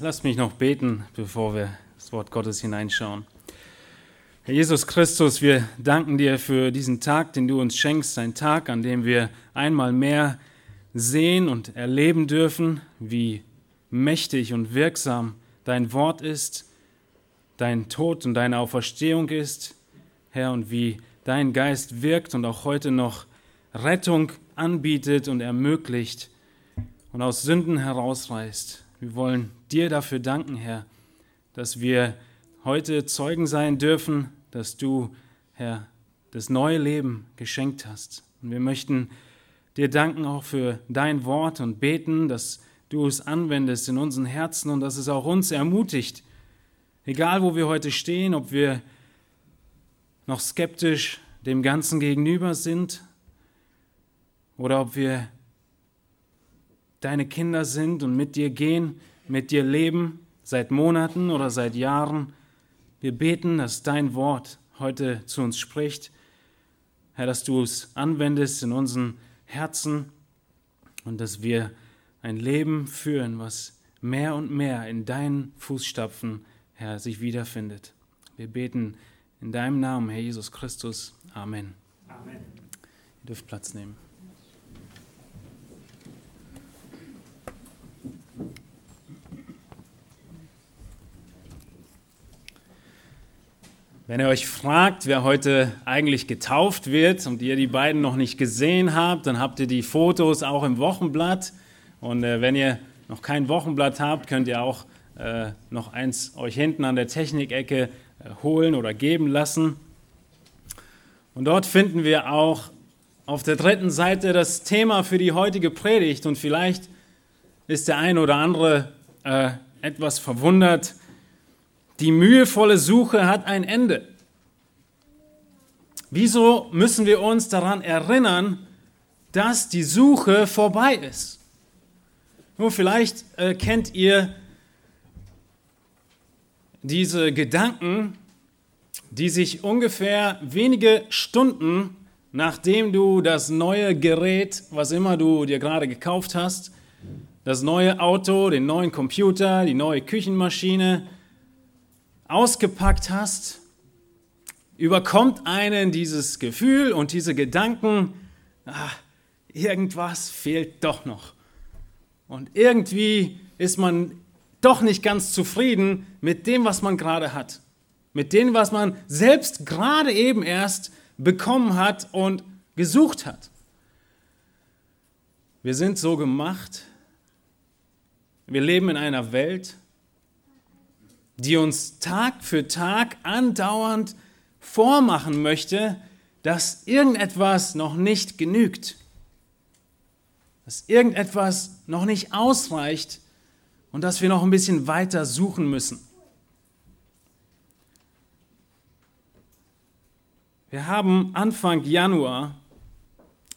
Lasst mich noch beten, bevor wir das Wort Gottes hineinschauen. Herr Jesus Christus, wir danken dir für diesen Tag, den du uns schenkst, ein Tag, an dem wir einmal mehr sehen und erleben dürfen, wie mächtig und wirksam dein Wort ist, dein Tod und deine Auferstehung ist, Herr, und wie dein Geist wirkt und auch heute noch Rettung anbietet und ermöglicht und aus Sünden herausreißt. Wir wollen dir dafür danken, Herr, dass wir heute Zeugen sein dürfen, dass du, Herr, das neue Leben geschenkt hast. Und wir möchten dir danken auch für dein Wort und beten, dass du es anwendest in unseren Herzen und dass es auch uns ermutigt, egal wo wir heute stehen, ob wir noch skeptisch dem Ganzen gegenüber sind oder ob wir deine Kinder sind und mit dir gehen, mit dir leben, seit Monaten oder seit Jahren. Wir beten, dass dein Wort heute zu uns spricht. Herr, dass du es anwendest in unseren Herzen und dass wir ein Leben führen, was mehr und mehr in deinen Fußstapfen, Herr, sich wiederfindet. Wir beten in deinem Namen, Herr Jesus Christus. Amen. Amen. Ihr dürft Platz nehmen. Wenn ihr euch fragt, wer heute eigentlich getauft wird und ihr die beiden noch nicht gesehen habt, dann habt ihr die Fotos auch im Wochenblatt. Und äh, wenn ihr noch kein Wochenblatt habt, könnt ihr auch äh, noch eins euch hinten an der Technikecke äh, holen oder geben lassen. Und dort finden wir auch auf der dritten Seite das Thema für die heutige Predigt. Und vielleicht ist der ein oder andere äh, etwas verwundert, die mühevolle Suche hat ein Ende. Wieso müssen wir uns daran erinnern, dass die Suche vorbei ist? Nur vielleicht äh, kennt ihr diese Gedanken, die sich ungefähr wenige Stunden nachdem du das neue Gerät, was immer du dir gerade gekauft hast, das neue Auto, den neuen Computer, die neue Küchenmaschine, ausgepackt hast, überkommt einen dieses Gefühl und diese Gedanken, ach, irgendwas fehlt doch noch. Und irgendwie ist man doch nicht ganz zufrieden mit dem, was man gerade hat. Mit dem, was man selbst gerade eben erst bekommen hat und gesucht hat. Wir sind so gemacht. Wir leben in einer Welt, die uns Tag für Tag andauernd vormachen möchte, dass irgendetwas noch nicht genügt, dass irgendetwas noch nicht ausreicht und dass wir noch ein bisschen weiter suchen müssen. Wir haben Anfang Januar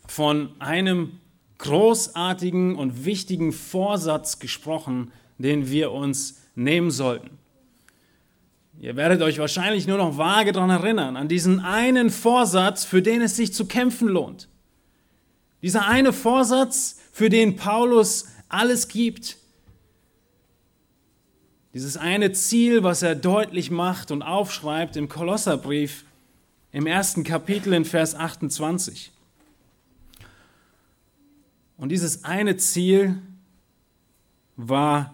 von einem großartigen und wichtigen Vorsatz gesprochen, den wir uns nehmen sollten. Ihr werdet euch wahrscheinlich nur noch vage daran erinnern, an diesen einen Vorsatz, für den es sich zu kämpfen lohnt. Dieser eine Vorsatz, für den Paulus alles gibt. Dieses eine Ziel, was er deutlich macht und aufschreibt im Kolosserbrief im ersten Kapitel in Vers 28. Und dieses eine Ziel war,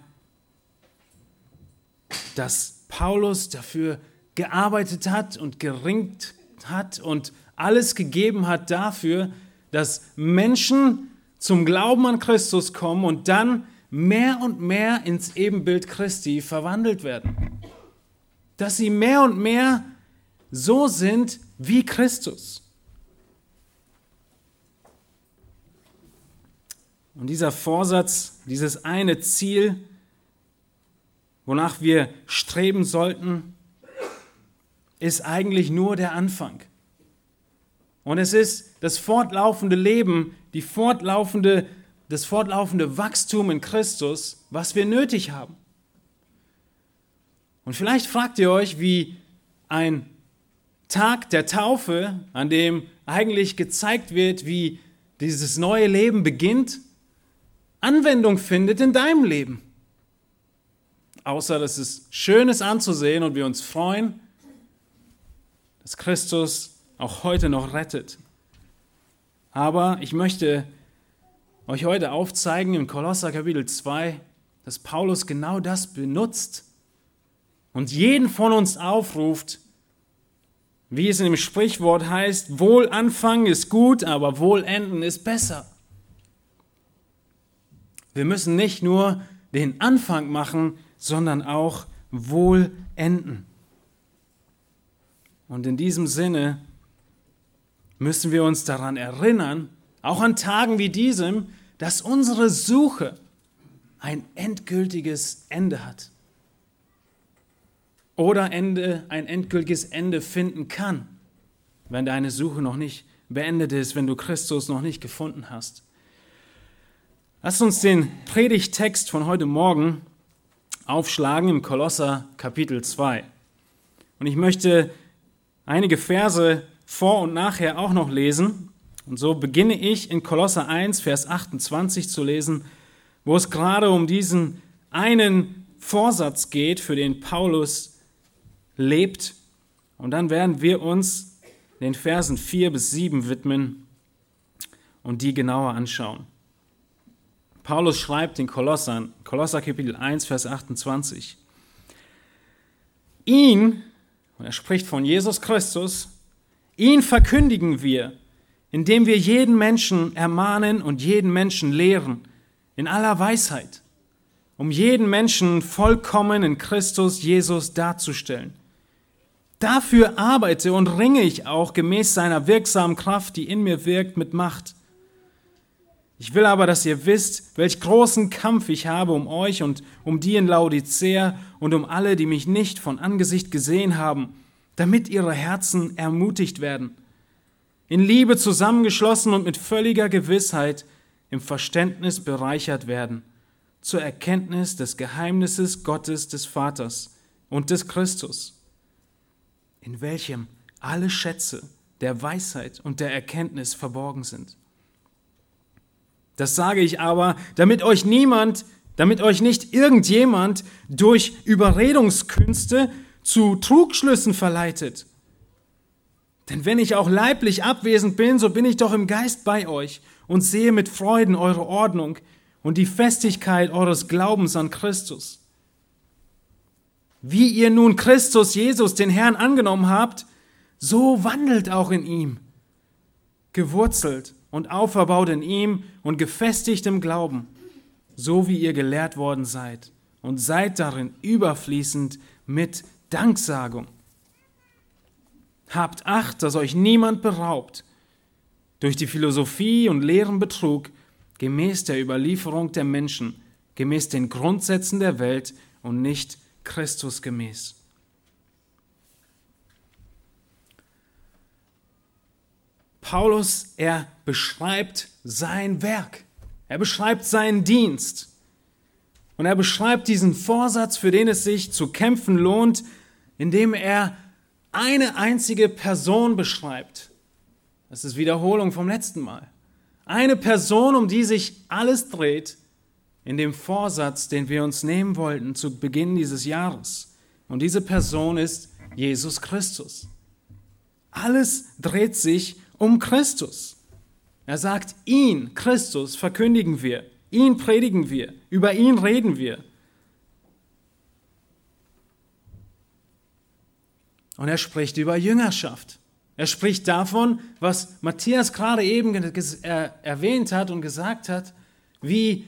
dass Paulus dafür gearbeitet hat und geringt hat und alles gegeben hat dafür, dass Menschen zum Glauben an Christus kommen und dann mehr und mehr ins Ebenbild Christi verwandelt werden. Dass sie mehr und mehr so sind wie Christus. Und dieser Vorsatz, dieses eine Ziel, wonach wir streben sollten, ist eigentlich nur der Anfang. Und es ist das fortlaufende Leben, die fortlaufende, das fortlaufende Wachstum in Christus, was wir nötig haben. Und vielleicht fragt ihr euch, wie ein Tag der Taufe, an dem eigentlich gezeigt wird, wie dieses neue Leben beginnt, Anwendung findet in deinem Leben. Außer dass es schön ist anzusehen und wir uns freuen, dass Christus auch heute noch rettet. Aber ich möchte euch heute aufzeigen im Kolosser Kapitel 2, dass Paulus genau das benutzt und jeden von uns aufruft, wie es in dem Sprichwort heißt, wohl anfangen ist gut, aber wohl enden ist besser. Wir müssen nicht nur den Anfang machen, sondern auch wohl enden. Und in diesem Sinne müssen wir uns daran erinnern, auch an Tagen wie diesem, dass unsere Suche ein endgültiges Ende hat. Oder Ende, ein endgültiges Ende finden kann, wenn deine Suche noch nicht beendet ist, wenn du Christus noch nicht gefunden hast. Lass uns den Predigttext von heute Morgen aufschlagen im Kolosser Kapitel 2. Und ich möchte einige Verse vor und nachher auch noch lesen. Und so beginne ich in Kolosser 1, Vers 28 zu lesen, wo es gerade um diesen einen Vorsatz geht, für den Paulus lebt. Und dann werden wir uns den Versen 4 bis 7 widmen und die genauer anschauen. Paulus schreibt in Kolossern, Kolosser Kapitel 1, Vers 28, ihn, und er spricht von Jesus Christus, ihn verkündigen wir, indem wir jeden Menschen ermahnen und jeden Menschen lehren, in aller Weisheit, um jeden Menschen vollkommen in Christus Jesus darzustellen. Dafür arbeite und ringe ich auch gemäß seiner wirksamen Kraft, die in mir wirkt, mit Macht. Ich will aber, dass ihr wisst, welch großen Kampf ich habe um euch und um die in Laodicea und um alle, die mich nicht von Angesicht gesehen haben, damit ihre Herzen ermutigt werden, in Liebe zusammengeschlossen und mit völliger Gewissheit im Verständnis bereichert werden, zur Erkenntnis des Geheimnisses Gottes des Vaters und des Christus, in welchem alle Schätze der Weisheit und der Erkenntnis verborgen sind das sage ich aber, damit euch niemand, damit euch nicht irgendjemand durch Überredungskünste zu Trugschlüssen verleitet. Denn wenn ich auch leiblich abwesend bin, so bin ich doch im Geist bei euch und sehe mit Freuden eure Ordnung und die Festigkeit eures Glaubens an Christus. Wie ihr nun Christus Jesus, den Herrn, angenommen habt, so wandelt auch in ihm, gewurzelt und auferbaut in ihm und gefestigt im Glauben, so wie ihr gelehrt worden seid, und seid darin überfließend mit Danksagung. Habt Acht, dass euch niemand beraubt durch die Philosophie und leeren Betrug, gemäß der Überlieferung der Menschen, gemäß den Grundsätzen der Welt und nicht Christus gemäß. Paulus, er beschreibt sein Werk. Er beschreibt seinen Dienst. Und er beschreibt diesen Vorsatz, für den es sich zu kämpfen lohnt, indem er eine einzige Person beschreibt. Das ist Wiederholung vom letzten Mal. Eine Person, um die sich alles dreht, in dem Vorsatz, den wir uns nehmen wollten zu Beginn dieses Jahres. Und diese Person ist Jesus Christus. Alles dreht sich um Christus. Er sagt, ihn, Christus, verkündigen wir, ihn predigen wir, über ihn reden wir. Und er spricht über Jüngerschaft. Er spricht davon, was Matthias gerade eben erwähnt hat und gesagt hat, wie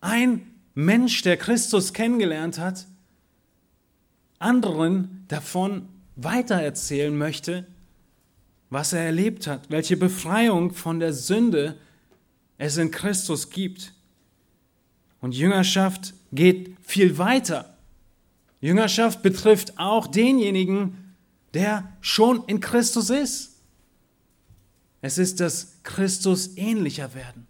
ein Mensch, der Christus kennengelernt hat, anderen davon weitererzählen möchte, was er erlebt hat, welche Befreiung von der Sünde es in Christus gibt. Und Jüngerschaft geht viel weiter. Jüngerschaft betrifft auch denjenigen, der schon in Christus ist. Es ist das Christus ähnlicher werden.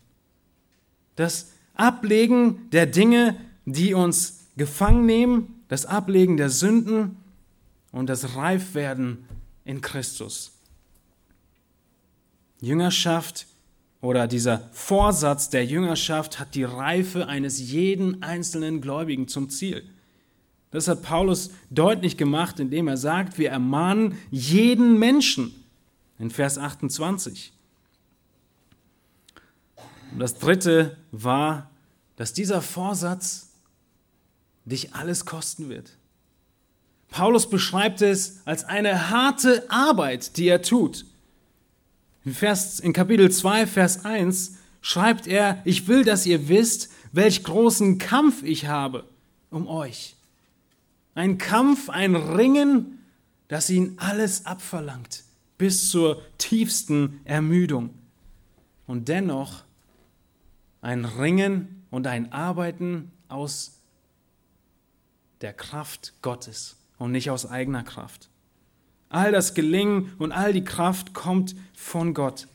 Das Ablegen der Dinge, die uns gefangen nehmen, das Ablegen der Sünden und das Reifwerden in Christus. Jüngerschaft oder dieser Vorsatz der Jüngerschaft hat die Reife eines jeden einzelnen Gläubigen zum Ziel. Das hat Paulus deutlich gemacht, indem er sagt, wir ermahnen jeden Menschen in Vers 28. Und das dritte war, dass dieser Vorsatz dich alles kosten wird. Paulus beschreibt es als eine harte Arbeit, die er tut. In, Vers, in Kapitel 2, Vers 1 schreibt er, ich will, dass ihr wisst, welch großen Kampf ich habe um euch. Ein Kampf, ein Ringen, das ihn alles abverlangt, bis zur tiefsten Ermüdung. Und dennoch ein Ringen und ein Arbeiten aus der Kraft Gottes und nicht aus eigener Kraft. All das Gelingen und all die Kraft kommt von Gott.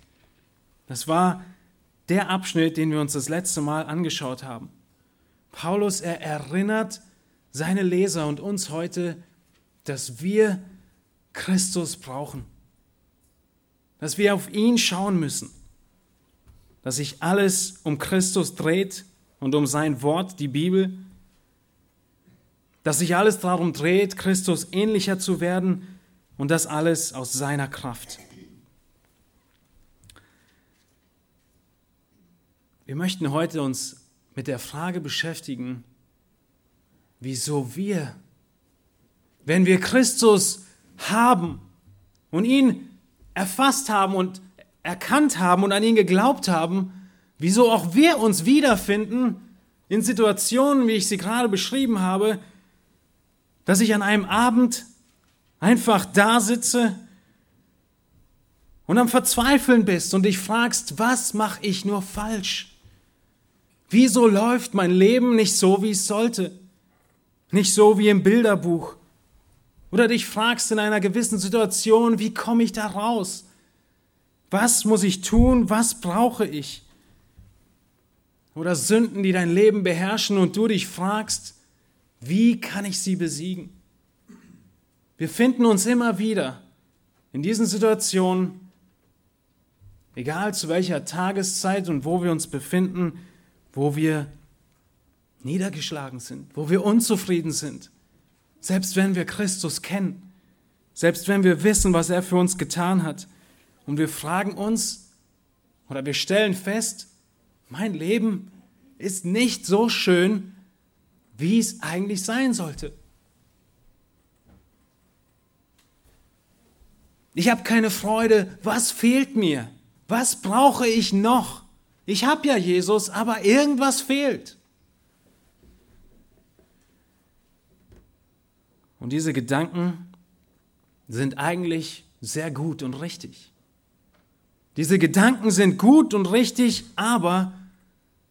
Das war der Abschnitt, den wir uns das letzte Mal angeschaut haben. Paulus, er erinnert seine Leser und uns heute, dass wir Christus brauchen, dass wir auf ihn schauen müssen, dass sich alles um Christus dreht und um sein Wort, die Bibel, dass sich alles darum dreht, Christus ähnlicher zu werden und das alles aus seiner Kraft. Wir möchten heute uns mit der Frage beschäftigen, wieso wir, wenn wir Christus haben und ihn erfasst haben und erkannt haben und an ihn geglaubt haben, wieso auch wir uns wiederfinden in Situationen, wie ich sie gerade beschrieben habe, dass ich an einem Abend einfach da sitze und am Verzweifeln bist und dich fragst, was mache ich nur falsch? Wieso läuft mein Leben nicht so, wie es sollte? Nicht so wie im Bilderbuch? Oder dich fragst in einer gewissen Situation, wie komme ich da raus? Was muss ich tun? Was brauche ich? Oder Sünden, die dein Leben beherrschen und du dich fragst, wie kann ich sie besiegen? Wir finden uns immer wieder in diesen Situationen, egal zu welcher Tageszeit und wo wir uns befinden, wo wir niedergeschlagen sind, wo wir unzufrieden sind, selbst wenn wir Christus kennen, selbst wenn wir wissen, was er für uns getan hat. Und wir fragen uns oder wir stellen fest, mein Leben ist nicht so schön, wie es eigentlich sein sollte. Ich habe keine Freude. Was fehlt mir? Was brauche ich noch? Ich habe ja Jesus, aber irgendwas fehlt. Und diese Gedanken sind eigentlich sehr gut und richtig. Diese Gedanken sind gut und richtig, aber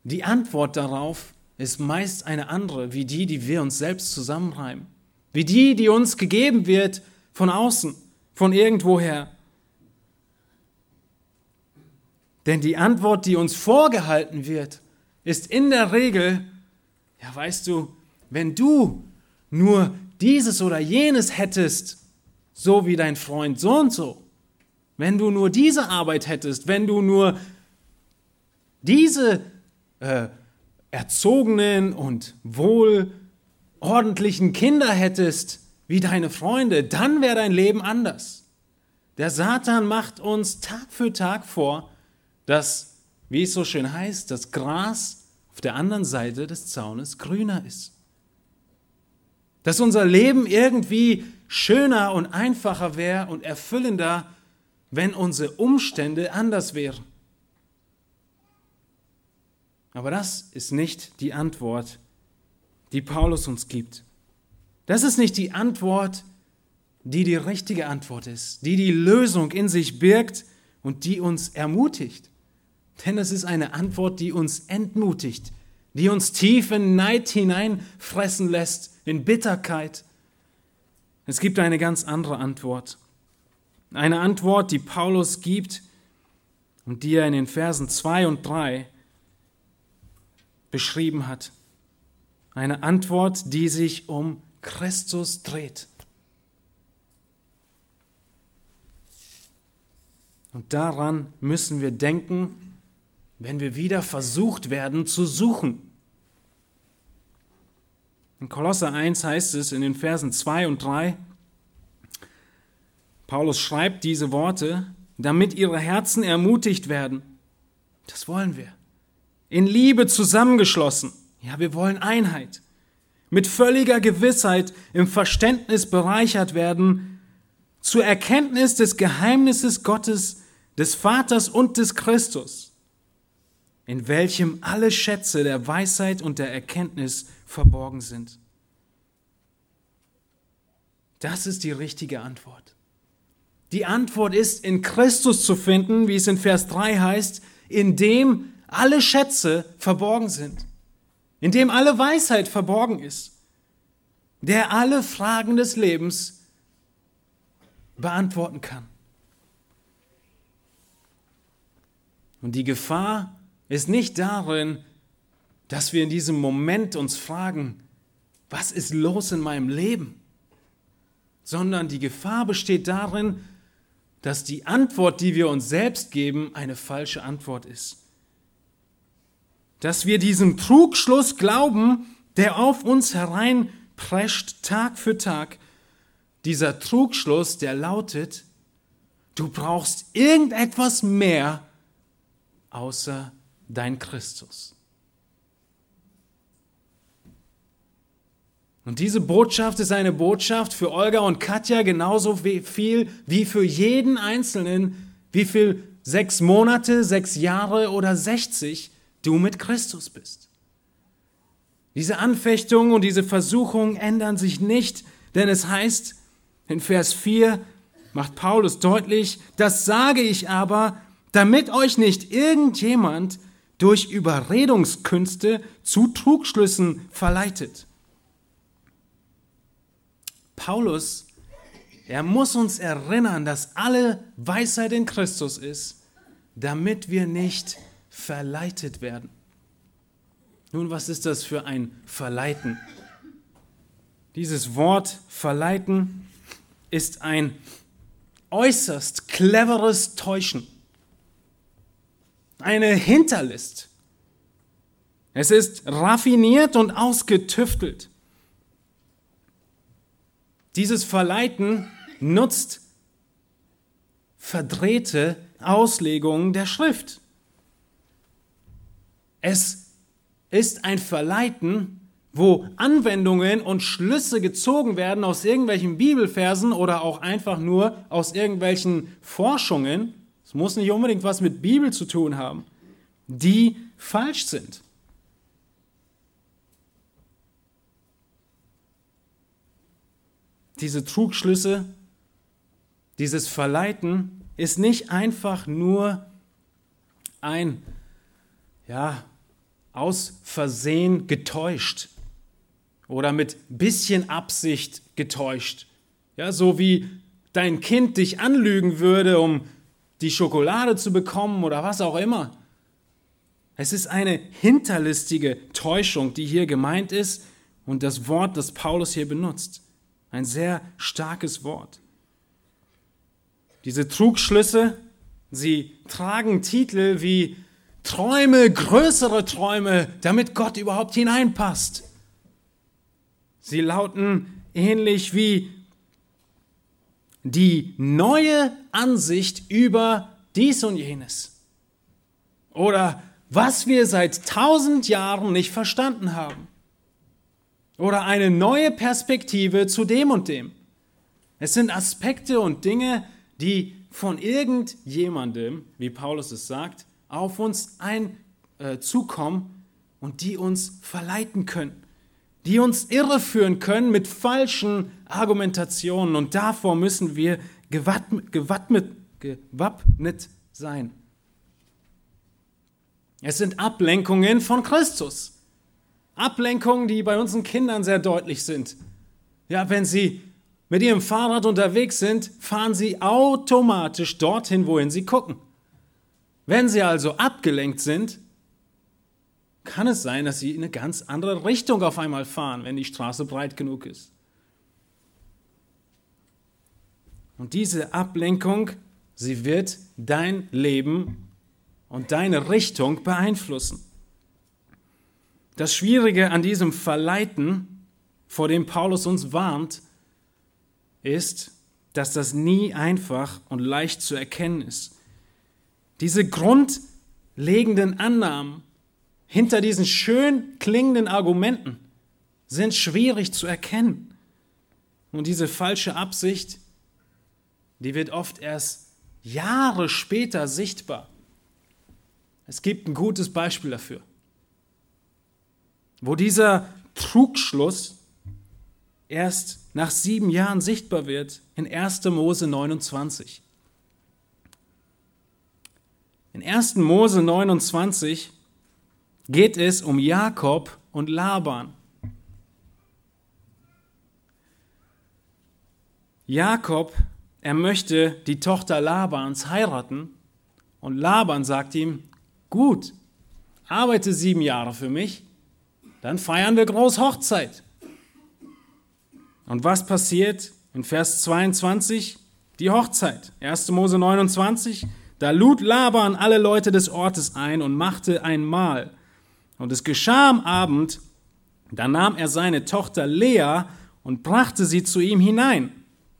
die Antwort darauf ist meist eine andere, wie die, die wir uns selbst zusammenreimen, wie die, die uns gegeben wird von außen, von irgendwoher. Denn die Antwort, die uns vorgehalten wird, ist in der Regel, ja weißt du, wenn du nur dieses oder jenes hättest, so wie dein Freund so und so, wenn du nur diese Arbeit hättest, wenn du nur diese äh, erzogenen und wohlordentlichen Kinder hättest wie deine Freunde, dann wäre dein Leben anders. Der Satan macht uns Tag für Tag vor, dass, wie es so schön heißt, das Gras auf der anderen Seite des Zaunes grüner ist. Dass unser Leben irgendwie schöner und einfacher wäre und erfüllender, wenn unsere Umstände anders wären. Aber das ist nicht die Antwort, die Paulus uns gibt. Das ist nicht die Antwort, die die richtige Antwort ist, die die Lösung in sich birgt und die uns ermutigt. Denn es ist eine Antwort, die uns entmutigt, die uns tief in Neid hineinfressen lässt, in Bitterkeit. Es gibt eine ganz andere Antwort. Eine Antwort, die Paulus gibt und die er in den Versen 2 und 3 beschrieben hat. Eine Antwort, die sich um Christus dreht. Und daran müssen wir denken, wenn wir wieder versucht werden zu suchen. In Kolosser 1 heißt es in den Versen 2 und 3, Paulus schreibt diese Worte, damit ihre Herzen ermutigt werden. Das wollen wir. In Liebe zusammengeschlossen. Ja, wir wollen Einheit. Mit völliger Gewissheit im Verständnis bereichert werden, zur Erkenntnis des Geheimnisses Gottes, des Vaters und des Christus, in welchem alle Schätze der Weisheit und der Erkenntnis verborgen sind. Das ist die richtige Antwort. Die Antwort ist in Christus zu finden, wie es in Vers 3 heißt, in dem alle Schätze verborgen sind, in dem alle Weisheit verborgen ist, der alle Fragen des Lebens beantworten kann. Und die Gefahr ist nicht darin, dass wir in diesem Moment uns fragen, was ist los in meinem Leben? Sondern die Gefahr besteht darin, dass die Antwort, die wir uns selbst geben, eine falsche Antwort ist. Dass wir diesem Trugschluss glauben, der auf uns hereinprescht Tag für Tag, dieser Trugschluss, der lautet, du brauchst irgendetwas mehr außer dein Christus. Und diese Botschaft ist eine Botschaft für Olga und Katja genauso viel wie für jeden Einzelnen, wie viel sechs Monate, sechs Jahre oder 60 du mit Christus bist. Diese Anfechtung und diese Versuchung ändern sich nicht, denn es heißt in Vers 4, macht Paulus deutlich, das sage ich aber, damit euch nicht irgendjemand durch Überredungskünste zu Trugschlüssen verleitet. Paulus, er muss uns erinnern, dass alle Weisheit in Christus ist, damit wir nicht verleitet werden. Nun, was ist das für ein Verleiten? Dieses Wort verleiten ist ein äußerst cleveres Täuschen eine Hinterlist. Es ist raffiniert und ausgetüftelt. Dieses Verleiten nutzt verdrehte Auslegungen der Schrift. Es ist ein Verleiten, wo Anwendungen und Schlüsse gezogen werden aus irgendwelchen Bibelversen oder auch einfach nur aus irgendwelchen Forschungen es muss nicht unbedingt was mit Bibel zu tun haben, die falsch sind. Diese Trugschlüsse, dieses Verleiten ist nicht einfach nur ein, ja, aus Versehen getäuscht oder mit bisschen Absicht getäuscht. Ja, so wie dein Kind dich anlügen würde, um die Schokolade zu bekommen oder was auch immer. Es ist eine hinterlistige Täuschung, die hier gemeint ist und das Wort, das Paulus hier benutzt. Ein sehr starkes Wort. Diese Trugschlüsse, sie tragen Titel wie Träume, größere Träume, damit Gott überhaupt hineinpasst. Sie lauten ähnlich wie die neue Ansicht über dies und jenes. Oder was wir seit tausend Jahren nicht verstanden haben. Oder eine neue Perspektive zu dem und dem. Es sind Aspekte und Dinge, die von irgendjemandem, wie Paulus es sagt, auf uns ein, äh, zukommen und die uns verleiten können die uns irreführen können mit falschen Argumentationen. Und davor müssen wir gewappnet, gewappnet, gewappnet sein. Es sind Ablenkungen von Christus. Ablenkungen, die bei unseren Kindern sehr deutlich sind. Ja, wenn sie mit ihrem Fahrrad unterwegs sind, fahren sie automatisch dorthin, wohin sie gucken. Wenn sie also abgelenkt sind, kann es sein, dass sie in eine ganz andere Richtung auf einmal fahren, wenn die Straße breit genug ist. Und diese Ablenkung, sie wird dein Leben und deine Richtung beeinflussen. Das Schwierige an diesem Verleiten vor dem Paulus uns warnt, ist, dass das nie einfach und leicht zu erkennen ist. Diese grundlegenden Annahmen hinter diesen schön klingenden Argumenten sind schwierig zu erkennen. Und diese falsche Absicht, die wird oft erst Jahre später sichtbar. Es gibt ein gutes Beispiel dafür, wo dieser Trugschluss erst nach sieben Jahren sichtbar wird in 1. Mose 29. In 1. Mose 29 geht es um Jakob und Laban. Jakob, er möchte die Tochter Labans heiraten und Laban sagt ihm, gut, arbeite sieben Jahre für mich, dann feiern wir groß Hochzeit. Und was passiert in Vers 22? Die Hochzeit. 1. Mose 29. Da lud Laban alle Leute des Ortes ein und machte ein Mahl. Und es geschah am Abend, da nahm er seine Tochter Lea und brachte sie zu ihm hinein.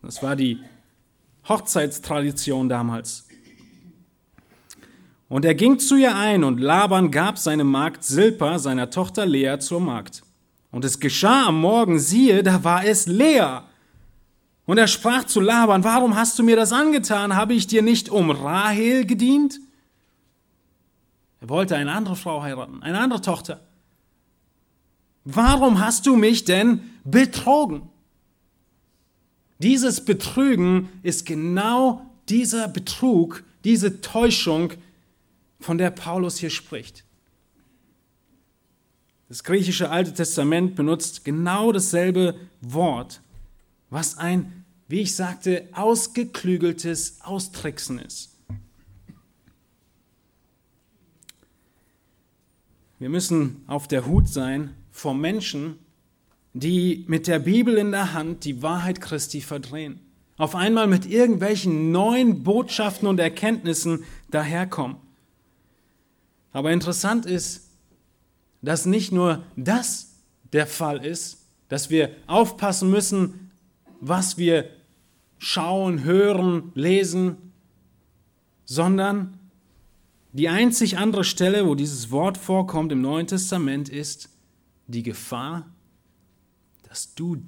Das war die Hochzeitstradition damals. Und er ging zu ihr ein, und Laban gab seine Magd Silpa seiner Tochter Lea zur Magd. Und es geschah am Morgen, siehe, da war es Lea. Und er sprach zu Laban, warum hast du mir das angetan? Habe ich dir nicht um Rahel gedient? Er wollte eine andere Frau heiraten, eine andere Tochter. Warum hast du mich denn betrogen? Dieses Betrügen ist genau dieser Betrug, diese Täuschung, von der Paulus hier spricht. Das griechische Alte Testament benutzt genau dasselbe Wort, was ein, wie ich sagte, ausgeklügeltes Austricksen ist. Wir müssen auf der Hut sein vor Menschen, die mit der Bibel in der Hand die Wahrheit Christi verdrehen. Auf einmal mit irgendwelchen neuen Botschaften und Erkenntnissen daherkommen. Aber interessant ist, dass nicht nur das der Fall ist, dass wir aufpassen müssen, was wir schauen, hören, lesen, sondern die einzig andere Stelle, wo dieses Wort vorkommt im Neuen Testament, ist die Gefahr, dass du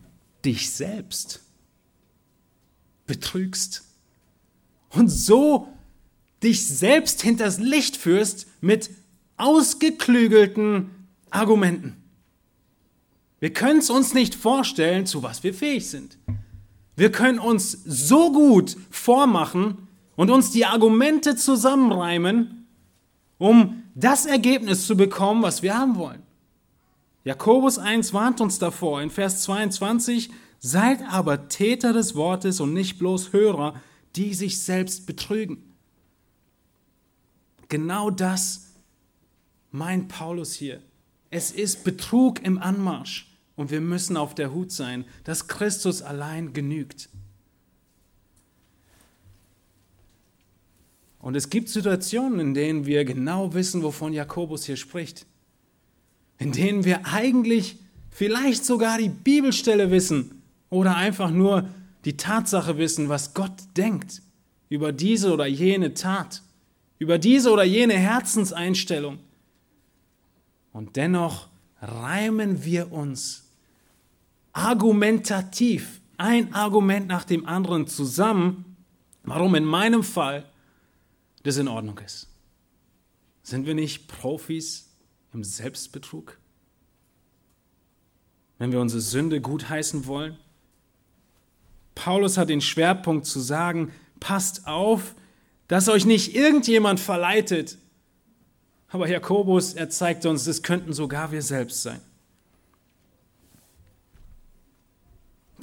dich selbst betrügst und so dich selbst hinters Licht führst mit ausgeklügelten Argumenten. Wir können es uns nicht vorstellen, zu was wir fähig sind. Wir können uns so gut vormachen und uns die Argumente zusammenreimen, um das Ergebnis zu bekommen, was wir haben wollen. Jakobus 1 warnt uns davor in Vers 22, seid aber Täter des Wortes und nicht bloß Hörer, die sich selbst betrügen. Genau das meint Paulus hier. Es ist Betrug im Anmarsch und wir müssen auf der Hut sein, dass Christus allein genügt. Und es gibt Situationen, in denen wir genau wissen, wovon Jakobus hier spricht. In denen wir eigentlich vielleicht sogar die Bibelstelle wissen oder einfach nur die Tatsache wissen, was Gott denkt über diese oder jene Tat über diese oder jene Herzenseinstellung. Und dennoch reimen wir uns argumentativ ein Argument nach dem anderen zusammen, warum in meinem Fall das in Ordnung ist. Sind wir nicht Profis im Selbstbetrug? Wenn wir unsere Sünde gutheißen wollen? Paulus hat den Schwerpunkt zu sagen, passt auf, dass euch nicht irgendjemand verleitet. Aber Jakobus, er zeigt uns, es könnten sogar wir selbst sein.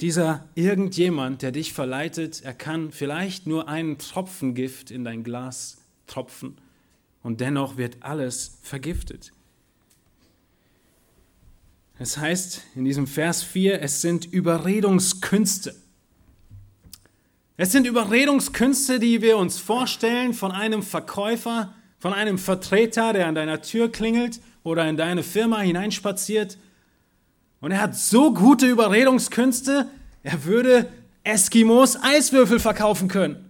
Dieser irgendjemand, der dich verleitet, er kann vielleicht nur einen Tropfen Gift in dein Glas tropfen und dennoch wird alles vergiftet. Es heißt in diesem Vers 4, es sind Überredungskünste. Es sind Überredungskünste, die wir uns vorstellen von einem Verkäufer, von einem Vertreter, der an deiner Tür klingelt oder in deine Firma hineinspaziert Und er hat so gute Überredungskünste, er würde Eskimos Eiswürfel verkaufen können.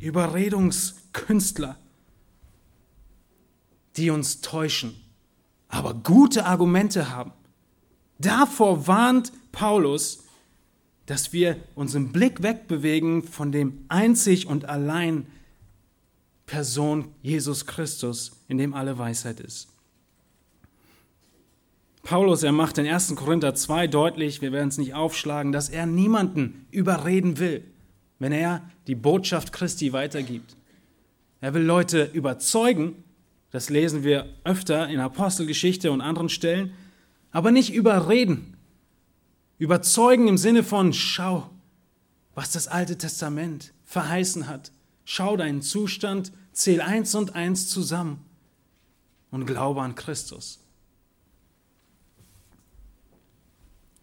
Überredungskünstler, die uns täuschen, aber gute Argumente haben. Davor warnt Paulus, dass wir unseren Blick wegbewegen von dem einzig und allein Person Jesus Christus, in dem alle Weisheit ist. Paulus, er macht in 1. Korinther 2 deutlich, wir werden es nicht aufschlagen, dass er niemanden überreden will, wenn er die Botschaft Christi weitergibt. Er will Leute überzeugen, das lesen wir öfter in Apostelgeschichte und anderen Stellen, aber nicht überreden. Überzeugen im Sinne von, schau, was das Alte Testament verheißen hat. Schau deinen Zustand, zähl eins und eins zusammen und glaube an Christus.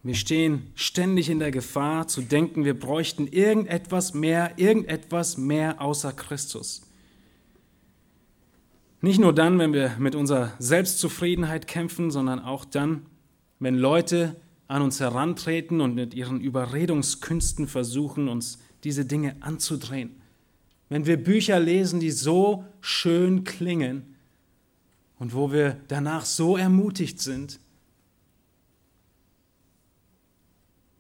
Wir stehen ständig in der Gefahr zu denken, wir bräuchten irgendetwas mehr, irgendetwas mehr außer Christus. Nicht nur dann, wenn wir mit unserer Selbstzufriedenheit kämpfen, sondern auch dann, wenn Leute an uns herantreten und mit ihren Überredungskünsten versuchen, uns diese Dinge anzudrehen. Wenn wir Bücher lesen, die so schön klingen und wo wir danach so ermutigt sind,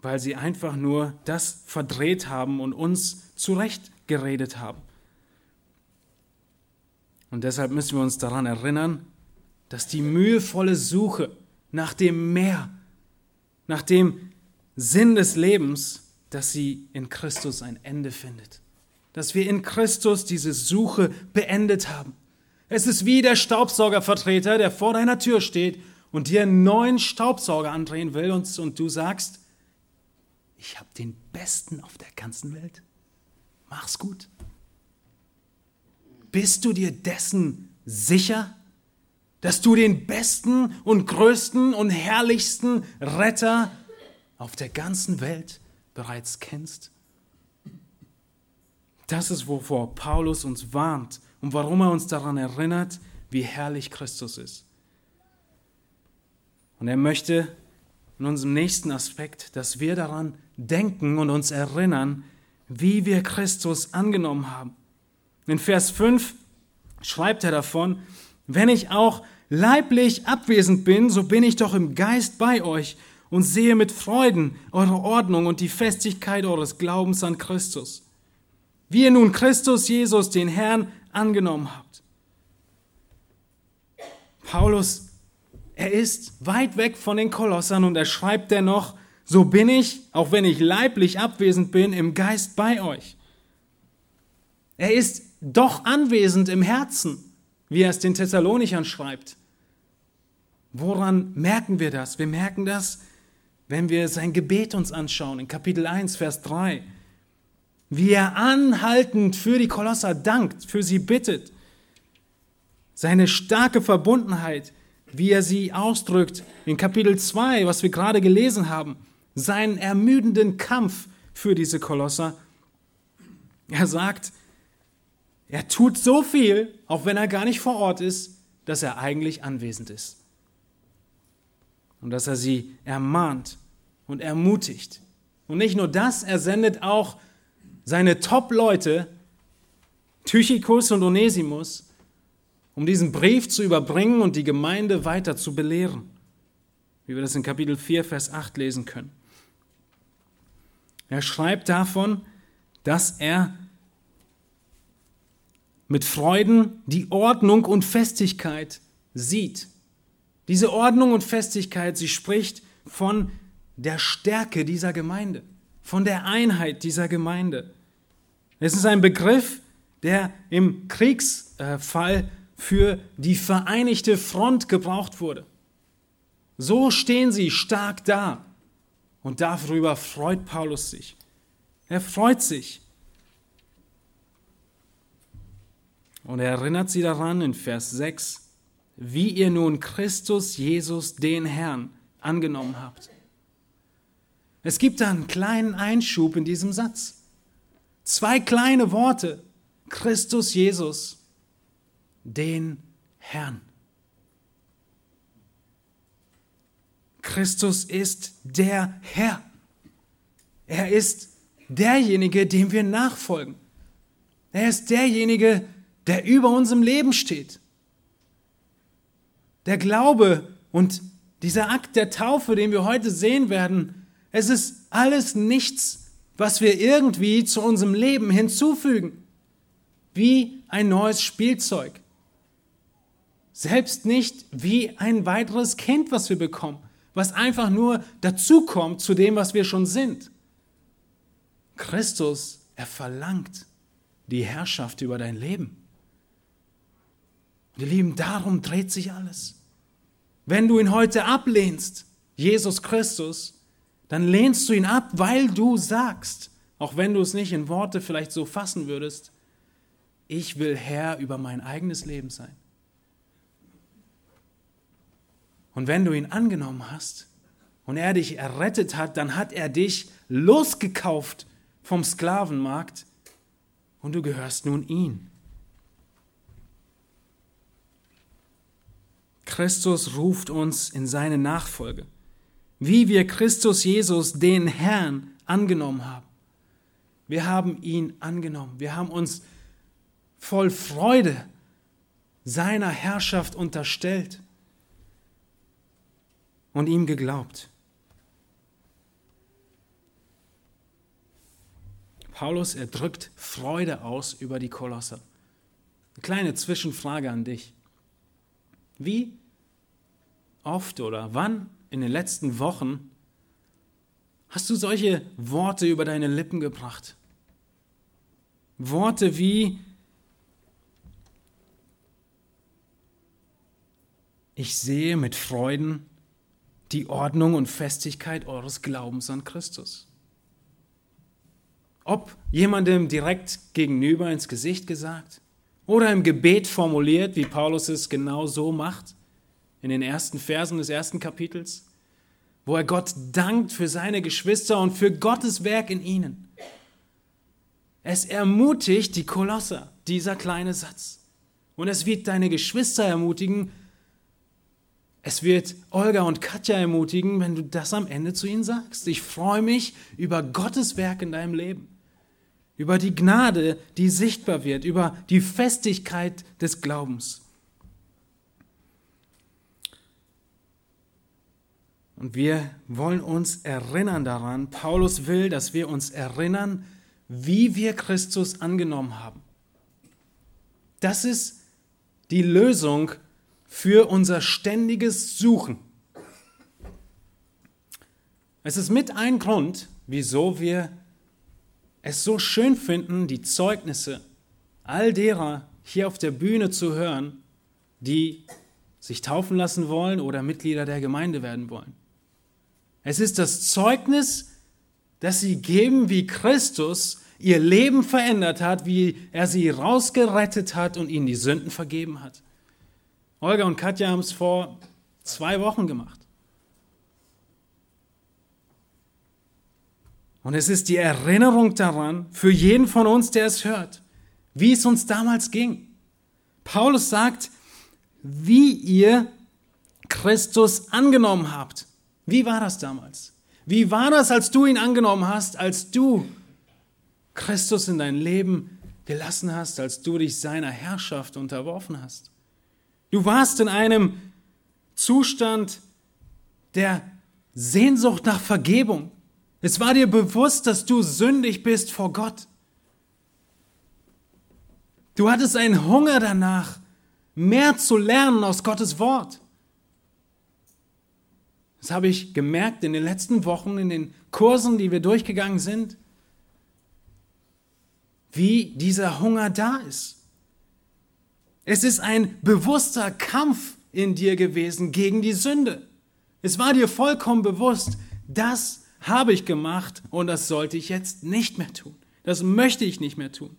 weil sie einfach nur das verdreht haben und uns zurechtgeredet haben. Und deshalb müssen wir uns daran erinnern, dass die mühevolle Suche nach dem Meer nach dem Sinn des Lebens, dass sie in Christus ein Ende findet. Dass wir in Christus diese Suche beendet haben. Es ist wie der Staubsaugervertreter, der vor deiner Tür steht und dir einen neuen Staubsauger andrehen will und, und du sagst, ich habe den besten auf der ganzen Welt. Mach's gut. Bist du dir dessen sicher? Dass du den besten und größten und herrlichsten Retter auf der ganzen Welt bereits kennst? Das ist, wovor Paulus uns warnt und warum er uns daran erinnert, wie herrlich Christus ist. Und er möchte in unserem nächsten Aspekt, dass wir daran denken und uns erinnern, wie wir Christus angenommen haben. In Vers 5 schreibt er davon, wenn ich auch leiblich abwesend bin, so bin ich doch im Geist bei euch und sehe mit Freuden eure Ordnung und die Festigkeit eures Glaubens an Christus. Wie ihr nun Christus Jesus, den Herrn, angenommen habt. Paulus, er ist weit weg von den Kolossern und er schreibt dennoch, so bin ich, auch wenn ich leiblich abwesend bin, im Geist bei euch. Er ist doch anwesend im Herzen wie er es den Thessalonichern schreibt. Woran merken wir das? Wir merken das, wenn wir sein Gebet uns anschauen, in Kapitel 1, Vers 3. Wie er anhaltend für die Kolosser dankt, für sie bittet. Seine starke Verbundenheit, wie er sie ausdrückt in Kapitel 2, was wir gerade gelesen haben. Seinen ermüdenden Kampf für diese Kolosser. Er sagt, er tut so viel, auch wenn er gar nicht vor Ort ist, dass er eigentlich anwesend ist. Und dass er sie ermahnt und ermutigt. Und nicht nur das, er sendet auch seine Top-Leute, Tychicus und Onesimus, um diesen Brief zu überbringen und die Gemeinde weiter zu belehren. Wie wir das in Kapitel 4, Vers 8 lesen können. Er schreibt davon, dass er mit Freuden die Ordnung und Festigkeit sieht. Diese Ordnung und Festigkeit, sie spricht von der Stärke dieser Gemeinde, von der Einheit dieser Gemeinde. Es ist ein Begriff, der im Kriegsfall für die vereinigte Front gebraucht wurde. So stehen sie stark da. Und darüber freut Paulus sich. Er freut sich. Und er erinnert sie daran in Vers 6, wie ihr nun Christus Jesus, den Herrn, angenommen habt. Es gibt da einen kleinen Einschub in diesem Satz. Zwei kleine Worte. Christus Jesus, den Herrn. Christus ist der Herr. Er ist derjenige, dem wir nachfolgen. Er ist derjenige, der über unserem Leben steht. Der Glaube und dieser Akt der Taufe, den wir heute sehen werden, es ist alles nichts, was wir irgendwie zu unserem Leben hinzufügen, wie ein neues Spielzeug. Selbst nicht wie ein weiteres Kind, was wir bekommen, was einfach nur dazukommt zu dem, was wir schon sind. Christus, er verlangt die Herrschaft über dein Leben. Wir Lieben, darum dreht sich alles. Wenn du ihn heute ablehnst, Jesus Christus, dann lehnst du ihn ab, weil du sagst, auch wenn du es nicht in Worte vielleicht so fassen würdest, ich will Herr über mein eigenes Leben sein. Und wenn du ihn angenommen hast und er dich errettet hat, dann hat er dich losgekauft vom Sklavenmarkt und du gehörst nun ihm. Christus ruft uns in seine Nachfolge, wie wir Christus Jesus, den Herrn, angenommen haben. Wir haben ihn angenommen. Wir haben uns voll Freude seiner Herrschaft unterstellt und ihm geglaubt. Paulus, er drückt Freude aus über die Kolosse. Eine kleine Zwischenfrage an dich. Wie oft oder wann in den letzten Wochen hast du solche Worte über deine Lippen gebracht? Worte wie Ich sehe mit Freuden die Ordnung und Festigkeit eures Glaubens an Christus. Ob jemandem direkt gegenüber ins Gesicht gesagt oder im Gebet formuliert, wie Paulus es genau so macht, in den ersten Versen des ersten Kapitels, wo er Gott dankt für seine Geschwister und für Gottes Werk in ihnen. Es ermutigt die Kolosser, dieser kleine Satz. Und es wird deine Geschwister ermutigen, es wird Olga und Katja ermutigen, wenn du das am Ende zu ihnen sagst. Ich freue mich über Gottes Werk in deinem Leben über die Gnade, die sichtbar wird, über die Festigkeit des Glaubens. Und wir wollen uns erinnern daran, Paulus will, dass wir uns erinnern, wie wir Christus angenommen haben. Das ist die Lösung für unser ständiges Suchen. Es ist mit ein Grund, wieso wir es so schön finden, die Zeugnisse all derer hier auf der Bühne zu hören, die sich taufen lassen wollen oder Mitglieder der Gemeinde werden wollen. Es ist das Zeugnis, das sie geben, wie Christus ihr Leben verändert hat, wie er sie rausgerettet hat und ihnen die Sünden vergeben hat. Olga und Katja haben es vor zwei Wochen gemacht. Und es ist die Erinnerung daran für jeden von uns, der es hört, wie es uns damals ging. Paulus sagt, wie ihr Christus angenommen habt. Wie war das damals? Wie war das, als du ihn angenommen hast, als du Christus in dein Leben gelassen hast, als du dich seiner Herrschaft unterworfen hast? Du warst in einem Zustand der Sehnsucht nach Vergebung. Es war dir bewusst, dass du sündig bist vor Gott. Du hattest einen Hunger danach, mehr zu lernen aus Gottes Wort. Das habe ich gemerkt in den letzten Wochen, in den Kursen, die wir durchgegangen sind, wie dieser Hunger da ist. Es ist ein bewusster Kampf in dir gewesen gegen die Sünde. Es war dir vollkommen bewusst, dass habe ich gemacht und das sollte ich jetzt nicht mehr tun. Das möchte ich nicht mehr tun.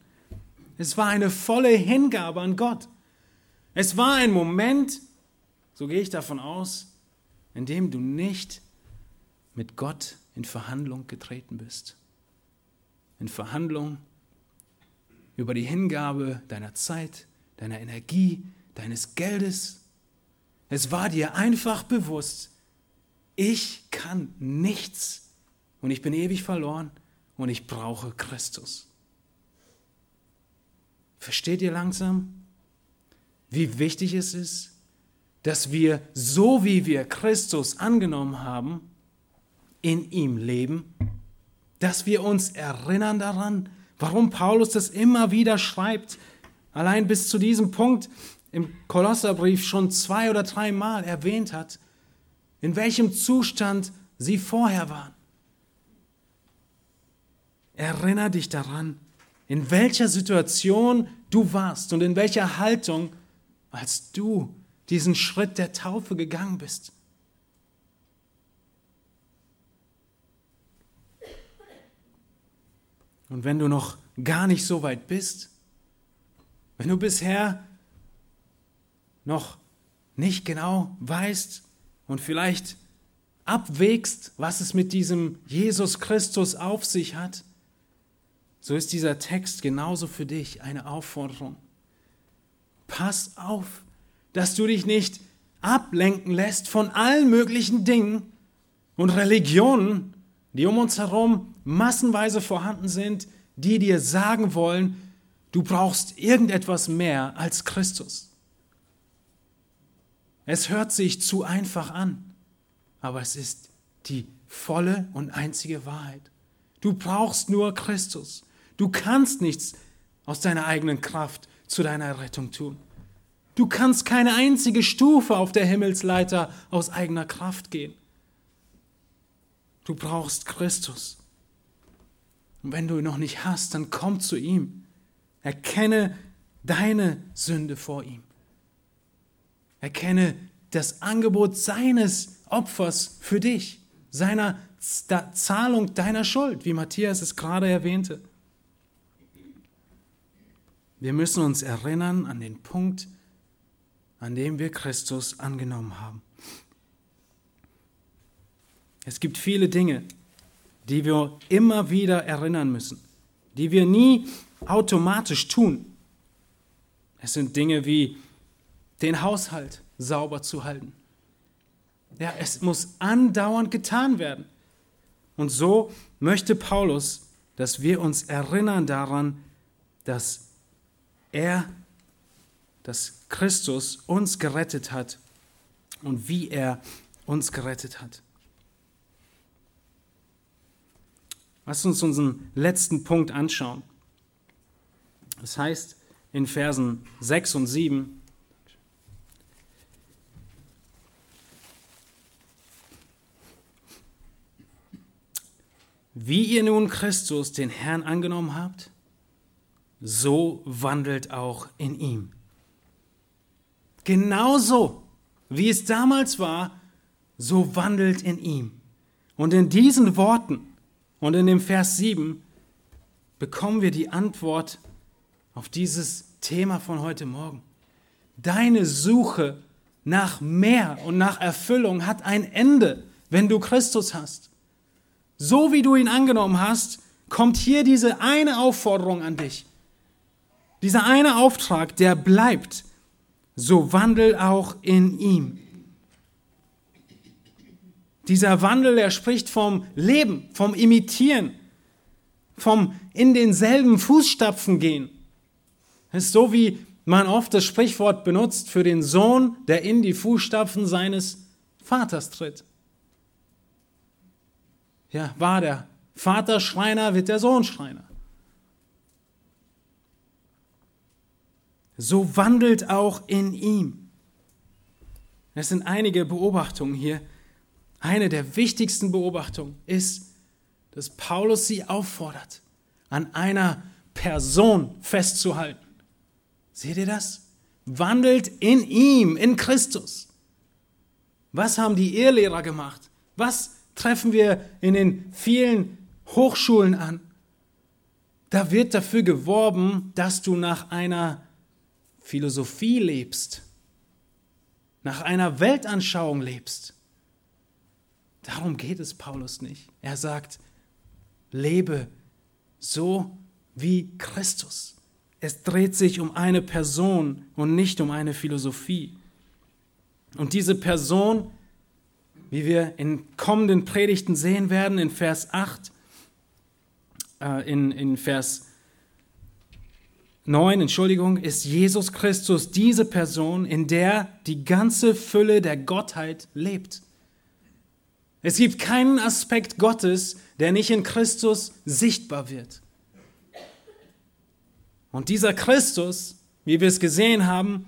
Es war eine volle Hingabe an Gott. Es war ein Moment, so gehe ich davon aus, in dem du nicht mit Gott in Verhandlung getreten bist. In Verhandlung über die Hingabe deiner Zeit, deiner Energie, deines Geldes. Es war dir einfach bewusst, ich kann nichts und ich bin ewig verloren und ich brauche Christus. Versteht ihr langsam, wie wichtig es ist, dass wir, so wie wir Christus angenommen haben, in ihm leben, dass wir uns erinnern daran, warum Paulus das immer wieder schreibt, allein bis zu diesem Punkt im Kolosserbrief schon zwei oder dreimal erwähnt hat, in welchem Zustand sie vorher waren. Erinner dich daran, in welcher Situation du warst und in welcher Haltung, als du diesen Schritt der Taufe gegangen bist. Und wenn du noch gar nicht so weit bist, wenn du bisher noch nicht genau weißt und vielleicht abwägst, was es mit diesem Jesus Christus auf sich hat, so ist dieser Text genauso für dich eine Aufforderung. Pass auf, dass du dich nicht ablenken lässt von allen möglichen Dingen und Religionen, die um uns herum massenweise vorhanden sind, die dir sagen wollen, du brauchst irgendetwas mehr als Christus. Es hört sich zu einfach an, aber es ist die volle und einzige Wahrheit. Du brauchst nur Christus. Du kannst nichts aus deiner eigenen Kraft zu deiner Rettung tun. Du kannst keine einzige Stufe auf der Himmelsleiter aus eigener Kraft gehen. Du brauchst Christus. Und wenn du ihn noch nicht hast, dann komm zu ihm. Erkenne deine Sünde vor ihm. Erkenne das Angebot seines Opfers für dich, seiner Zahlung deiner Schuld, wie Matthias es gerade erwähnte. Wir müssen uns erinnern an den Punkt, an dem wir Christus angenommen haben. Es gibt viele Dinge, die wir immer wieder erinnern müssen, die wir nie automatisch tun. Es sind Dinge wie den Haushalt sauber zu halten. Ja, es muss andauernd getan werden. Und so möchte Paulus, dass wir uns erinnern daran, dass er, dass Christus uns gerettet hat und wie er uns gerettet hat. Lass uns unseren letzten Punkt anschauen. Das heißt in Versen 6 und 7, Wie ihr nun Christus, den Herrn, angenommen habt, so wandelt auch in ihm. Genauso wie es damals war, so wandelt in ihm. Und in diesen Worten und in dem Vers 7 bekommen wir die Antwort auf dieses Thema von heute Morgen. Deine Suche nach mehr und nach Erfüllung hat ein Ende, wenn du Christus hast. So wie du ihn angenommen hast, kommt hier diese eine Aufforderung an dich. Dieser eine Auftrag, der bleibt. So wandel auch in ihm. Dieser Wandel, der spricht vom Leben, vom Imitieren, vom in denselben Fußstapfen gehen. Das ist so, wie man oft das Sprichwort benutzt für den Sohn, der in die Fußstapfen seines Vaters tritt. Ja, war der Vater Schreiner, wird der Sohn Schreiner. So wandelt auch in ihm. Es sind einige Beobachtungen hier, eine der wichtigsten Beobachtungen ist, dass Paulus sie auffordert, an einer Person festzuhalten. Seht ihr das? Wandelt in ihm, in Christus. Was haben die Ehelehrer gemacht? Was treffen wir in den vielen Hochschulen an? Da wird dafür geworben, dass du nach einer Philosophie lebst, nach einer Weltanschauung lebst. Darum geht es Paulus nicht. Er sagt, lebe so wie Christus. es dreht sich um eine Person und nicht um eine Philosophie. Und diese Person, wie wir in kommenden Predigten sehen werden, in Vers 8, äh, in, in Vers 9, Entschuldigung, ist Jesus Christus diese Person, in der die ganze Fülle der Gottheit lebt. Es gibt keinen Aspekt Gottes, der nicht in Christus sichtbar wird. Und dieser Christus, wie wir es gesehen haben,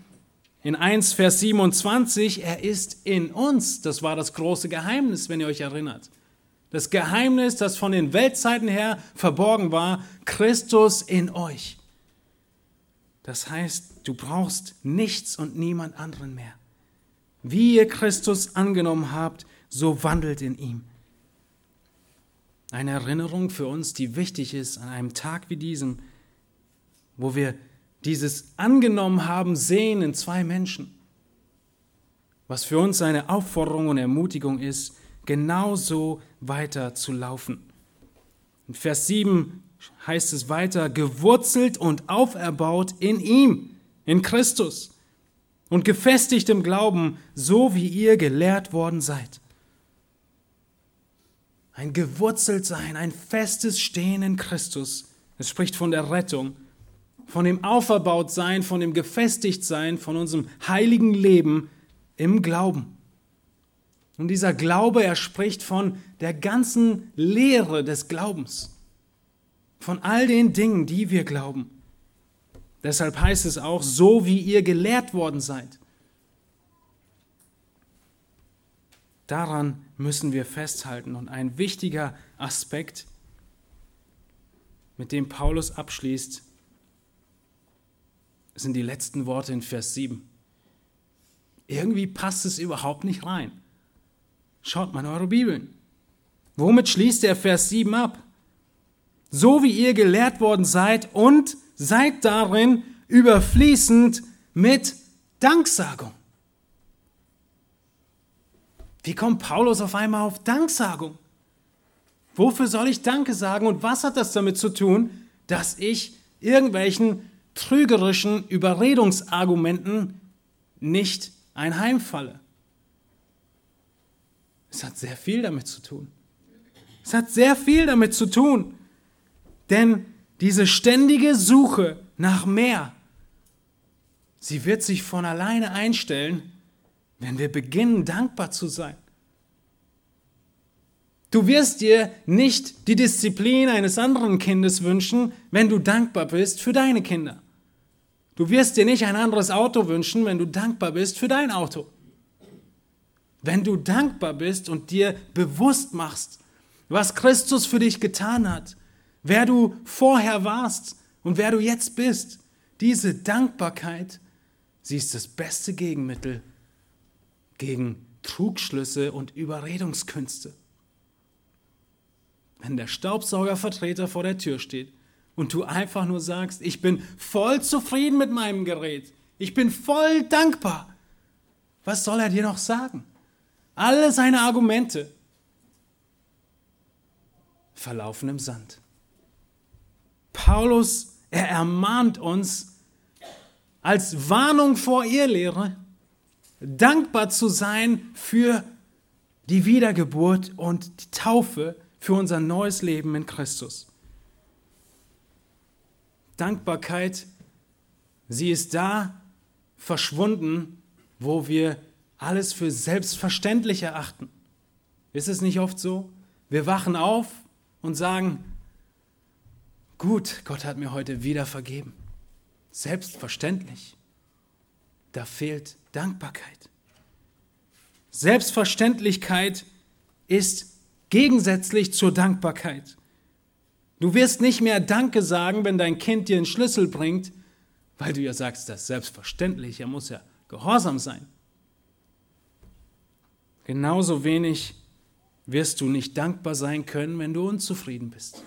in 1 Vers 27, er ist in uns. Das war das große Geheimnis, wenn ihr euch erinnert. Das Geheimnis, das von den Weltzeiten her verborgen war, Christus in euch. Das heißt, du brauchst nichts und niemand anderen mehr. Wie ihr Christus angenommen habt, so wandelt in ihm. Eine Erinnerung für uns, die wichtig ist an einem Tag wie diesem, wo wir dieses angenommen haben, sehen in zwei Menschen. Was für uns eine Aufforderung und Ermutigung ist, genauso weiter zu laufen. In Vers 7 heißt es weiter, gewurzelt und auferbaut in ihm, in Christus und gefestigt im Glauben, so wie ihr gelehrt worden seid. Ein gewurzelt sein, ein festes Stehen in Christus. Es spricht von der Rettung von dem Auferbautsein, von dem Gefestigtsein, von unserem heiligen Leben im Glauben. Und dieser Glaube, er spricht von der ganzen Lehre des Glaubens, von all den Dingen, die wir glauben. Deshalb heißt es auch, so wie ihr gelehrt worden seid. Daran müssen wir festhalten. Und ein wichtiger Aspekt, mit dem Paulus abschließt, sind die letzten Worte in Vers 7. Irgendwie passt es überhaupt nicht rein. Schaut mal in eure Bibeln. Womit schließt der Vers 7 ab? So wie ihr gelehrt worden seid und seid darin überfließend mit Danksagung. Wie kommt Paulus auf einmal auf Danksagung? Wofür soll ich Danke sagen und was hat das damit zu tun, dass ich irgendwelchen trügerischen Überredungsargumenten nicht einheimfalle. Es hat sehr viel damit zu tun. Es hat sehr viel damit zu tun. Denn diese ständige Suche nach mehr, sie wird sich von alleine einstellen, wenn wir beginnen, dankbar zu sein. Du wirst dir nicht die Disziplin eines anderen Kindes wünschen, wenn du dankbar bist für deine Kinder. Du wirst dir nicht ein anderes Auto wünschen, wenn du dankbar bist für dein Auto. Wenn du dankbar bist und dir bewusst machst, was Christus für dich getan hat, wer du vorher warst und wer du jetzt bist, diese Dankbarkeit, sie ist das beste Gegenmittel gegen Trugschlüsse und Überredungskünste wenn der Staubsaugervertreter vor der Tür steht und du einfach nur sagst, ich bin voll zufrieden mit meinem Gerät, ich bin voll dankbar, was soll er dir noch sagen? Alle seine Argumente verlaufen im Sand. Paulus, er ermahnt uns als Warnung vor Irrlehre, dankbar zu sein für die Wiedergeburt und die Taufe für unser neues Leben in Christus. Dankbarkeit, sie ist da verschwunden, wo wir alles für selbstverständlich erachten. Ist es nicht oft so? Wir wachen auf und sagen, gut, Gott hat mir heute wieder vergeben. Selbstverständlich. Da fehlt Dankbarkeit. Selbstverständlichkeit ist Gegensätzlich zur Dankbarkeit. Du wirst nicht mehr Danke sagen, wenn dein Kind dir einen Schlüssel bringt, weil du ja sagst, das ist selbstverständlich, er muss ja gehorsam sein. Genauso wenig wirst du nicht dankbar sein können, wenn du unzufrieden bist,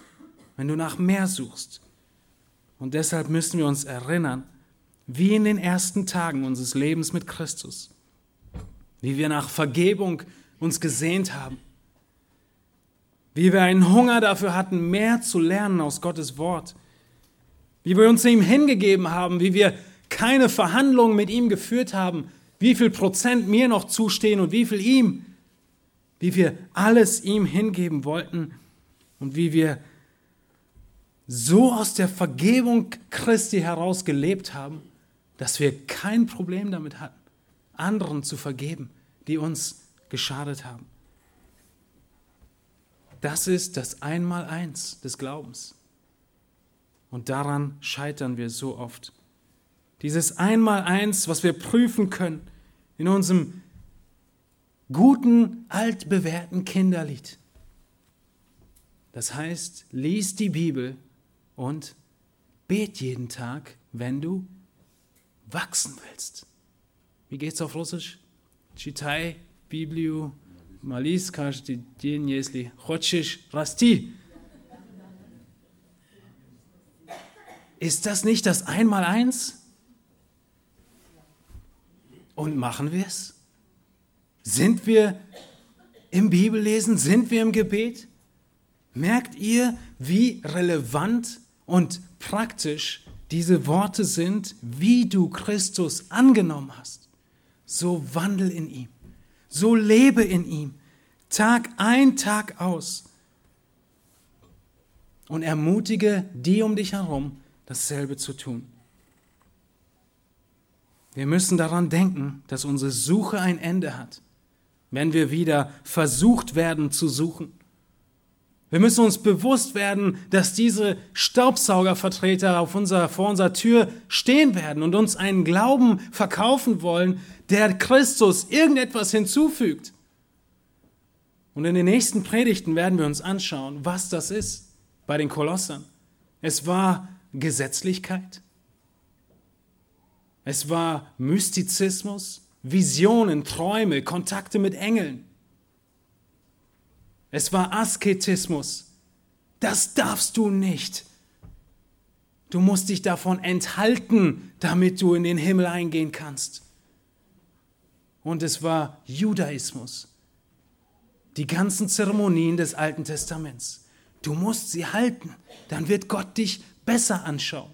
wenn du nach mehr suchst. Und deshalb müssen wir uns erinnern, wie in den ersten Tagen unseres Lebens mit Christus, wie wir nach Vergebung uns gesehnt haben, wie wir einen Hunger dafür hatten, mehr zu lernen aus Gottes Wort, wie wir uns ihm hingegeben haben, wie wir keine Verhandlungen mit ihm geführt haben, wie viel Prozent mir noch zustehen und wie viel ihm, wie wir alles ihm hingeben wollten und wie wir so aus der Vergebung Christi heraus gelebt haben, dass wir kein Problem damit hatten, anderen zu vergeben, die uns geschadet haben. Das ist das Einmaleins des Glaubens. Und daran scheitern wir so oft. Dieses Einmaleins, was wir prüfen können in unserem guten, altbewährten Kinderlied. Das heißt, lies die Bibel und bet jeden Tag, wenn du wachsen willst. Wie geht's auf Russisch? Читай Библию, молись каждый день, если хочешь расти. Ist das nicht das Einmaleins? Und machen wir es? Sind wir im Bibellesen? Sind wir im Gebet? Merkt ihr, wie relevant und praktisch diese Worte sind, wie du Christus angenommen hast? So wandel in ihm, so lebe in ihm, Tag ein, Tag aus. Und ermutige die um dich herum, dasselbe zu tun. Wir müssen daran denken, dass unsere Suche ein Ende hat, wenn wir wieder versucht werden zu suchen. Wir müssen uns bewusst werden, dass diese Staubsaugervertreter auf unser, vor unserer Tür stehen werden und uns einen Glauben verkaufen wollen, der Christus irgendetwas hinzufügt. Und in den nächsten Predigten werden wir uns anschauen, was das ist bei den Kolossern. Es war Gesetzlichkeit. Es war Mystizismus, Visionen, Träume, Kontakte mit Engeln. Es war Asketismus. Das darfst du nicht. Du musst dich davon enthalten, damit du in den Himmel eingehen kannst. Und es war Judaismus. Die ganzen Zeremonien des Alten Testaments. Du musst sie halten, dann wird Gott dich besser anschauen.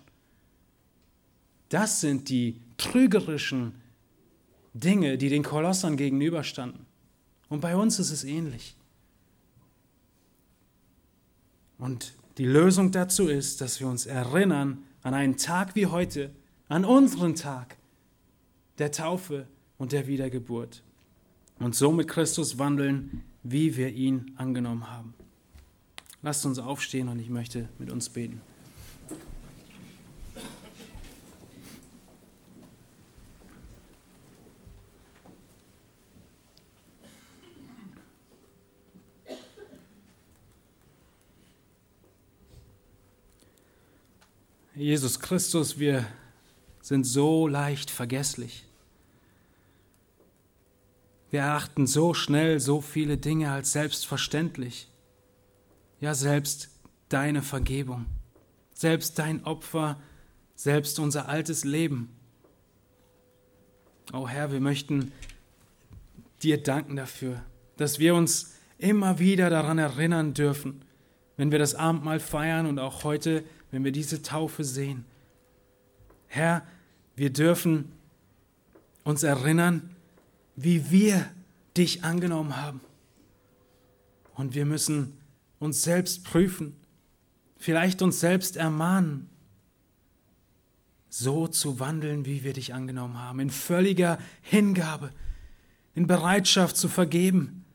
Das sind die trügerischen Dinge, die den Kolossern gegenüberstanden. Und bei uns ist es ähnlich. Und die Lösung dazu ist, dass wir uns erinnern an einen Tag wie heute, an unseren Tag der Taufe und der Wiedergeburt und so mit Christus wandeln, wie wir ihn angenommen haben. Lasst uns aufstehen und ich möchte mit uns beten. Jesus Christus, wir sind so leicht vergesslich. Wir erachten so schnell so viele Dinge als selbstverständlich. Ja, selbst deine Vergebung, selbst dein Opfer, selbst unser altes Leben. Oh Herr, wir möchten dir danken dafür, dass wir uns immer wieder daran erinnern dürfen, wenn wir das Abendmahl feiern und auch heute wenn wir diese Taufe sehen. Herr, wir dürfen uns erinnern, wie wir dich angenommen haben. Und wir müssen uns selbst prüfen, vielleicht uns selbst ermahnen, so zu wandeln, wie wir dich angenommen haben, in völliger Hingabe, in Bereitschaft zu vergeben.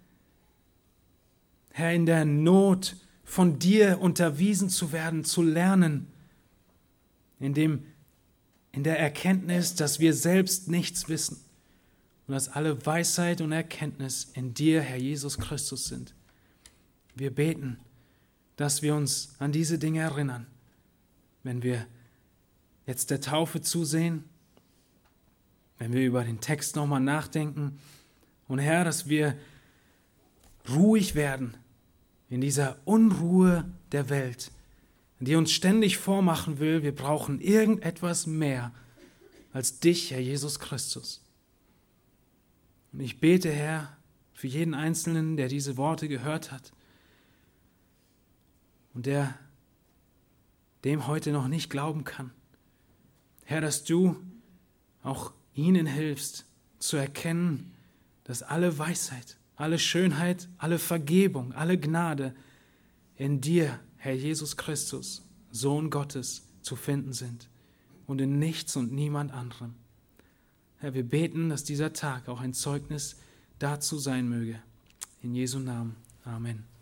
Herr, in der Not von dir unterwiesen zu werden, zu lernen, in, dem, in der Erkenntnis, dass wir selbst nichts wissen und dass alle Weisheit und Erkenntnis in dir, Herr Jesus Christus, sind. Wir beten, dass wir uns an diese Dinge erinnern, wenn wir jetzt der Taufe zusehen, wenn wir über den Text nochmal nachdenken und Herr, dass wir ruhig werden in dieser Unruhe der Welt, die uns ständig vormachen will, wir brauchen irgendetwas mehr als dich, Herr Jesus Christus. Und ich bete, Herr, für jeden Einzelnen, der diese Worte gehört hat und der dem heute noch nicht glauben kann. Herr, dass du auch ihnen hilfst zu erkennen, dass alle Weisheit, alle Schönheit, alle Vergebung, alle Gnade in dir, Herr Jesus Christus, Sohn Gottes, zu finden sind und in nichts und niemand anderem. Herr, wir beten, dass dieser Tag auch ein Zeugnis dazu sein möge. In Jesu Namen. Amen.